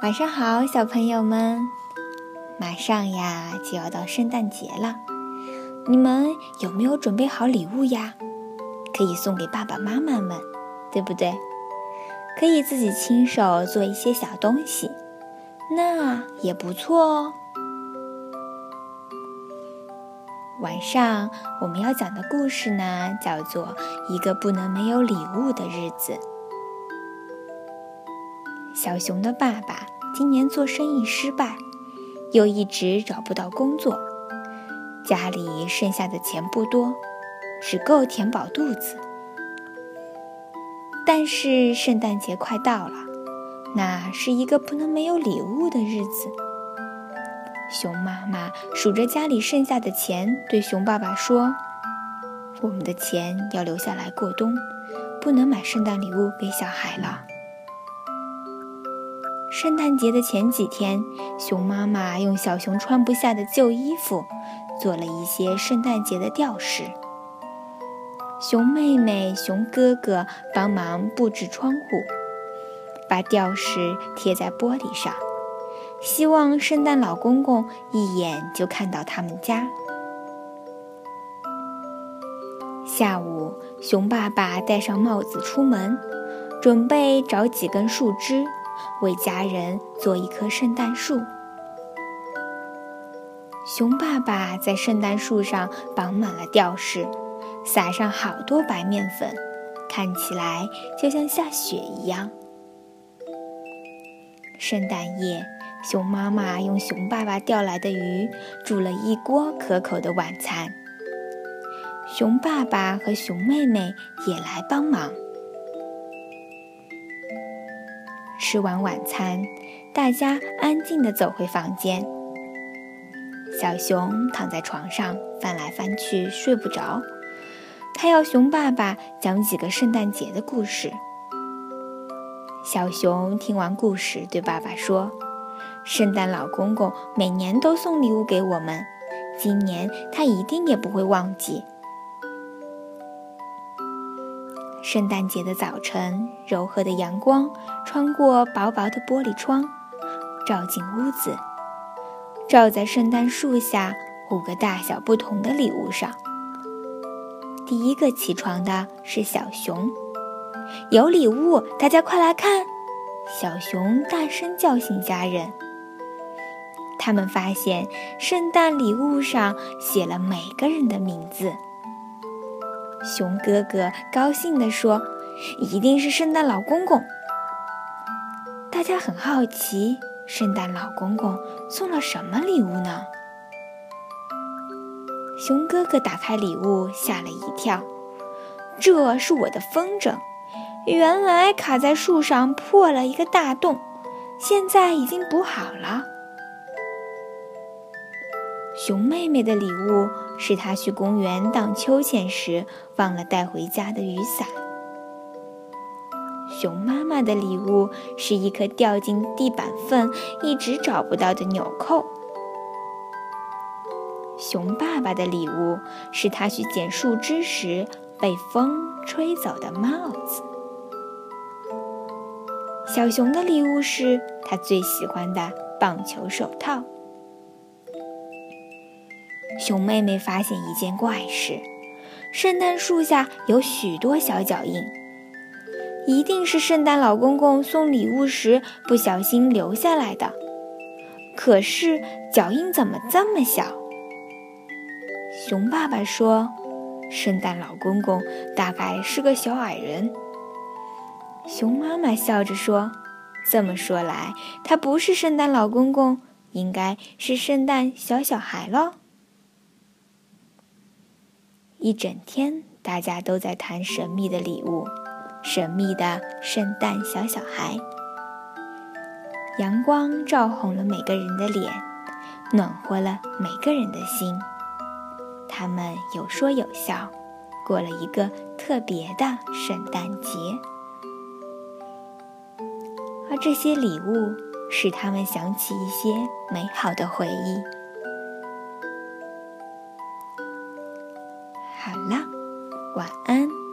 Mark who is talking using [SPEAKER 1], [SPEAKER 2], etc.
[SPEAKER 1] 晚上好，小朋友们！马上呀就要到圣诞节了，你们有没有准备好礼物呀？可以送给爸爸妈妈们，对不对？可以自己亲手做一些小东西，那也不错哦。晚上我们要讲的故事呢，叫做《一个不能没有礼物的日子》。小熊的爸爸今年做生意失败，又一直找不到工作，家里剩下的钱不多，只够填饱肚子。但是圣诞节快到了，那是一个不能没有礼物的日子。熊妈妈数着家里剩下的钱，对熊爸爸说：“我们的钱要留下来过冬，不能买圣诞礼物给小孩了。”圣诞节的前几天，熊妈妈用小熊穿不下的旧衣服做了一些圣诞节的吊饰。熊妹妹、熊哥哥帮忙布置窗户，把吊饰贴在玻璃上，希望圣诞老公公一眼就看到他们家。下午，熊爸爸戴上帽子出门，准备找几根树枝。为家人做一棵圣诞树。熊爸爸在圣诞树上绑满了吊饰，撒上好多白面粉，看起来就像下雪一样。圣诞夜，熊妈妈用熊爸爸钓来的鱼煮了一锅可口的晚餐。熊爸爸和熊妹妹也来帮忙。吃完晚餐，大家安静地走回房间。小熊躺在床上翻来翻去，睡不着。他要熊爸爸讲几个圣诞节的故事。小熊听完故事，对爸爸说：“圣诞老公公每年都送礼物给我们，今年他一定也不会忘记。”圣诞节的早晨，柔和的阳光穿过薄薄的玻璃窗，照进屋子，照在圣诞树下五个大小不同的礼物上。第一个起床的是小熊，有礼物，大家快来看！小熊大声叫醒家人。他们发现圣诞礼物上写了每个人的名字。熊哥哥高兴地说：“一定是圣诞老公公。”大家很好奇，圣诞老公公送了什么礼物呢？熊哥哥打开礼物，吓了一跳：“这是我的风筝，原来卡在树上破了一个大洞，现在已经补好了。”熊妹妹的礼物是他去公园荡秋千时忘了带回家的雨伞。熊妈妈的礼物是一颗掉进地板缝、一直找不到的纽扣。熊爸爸的礼物是他去捡树枝时被风吹走的帽子。小熊的礼物是他最喜欢的棒球手套。熊妹妹发现一件怪事：圣诞树下有许多小脚印，一定是圣诞老公公送礼物时不小心留下来的。可是脚印怎么这么小？熊爸爸说：“圣诞老公公大概是个小矮人。”熊妈妈笑着说：“这么说来，他不是圣诞老公公，应该是圣诞小小孩喽。”一整天，大家都在谈神秘的礼物，神秘的圣诞小小孩。阳光照红了每个人的脸，暖和了每个人的心。他们有说有笑，过了一个特别的圣诞节。而这些礼物使他们想起一些美好的回忆。晚安。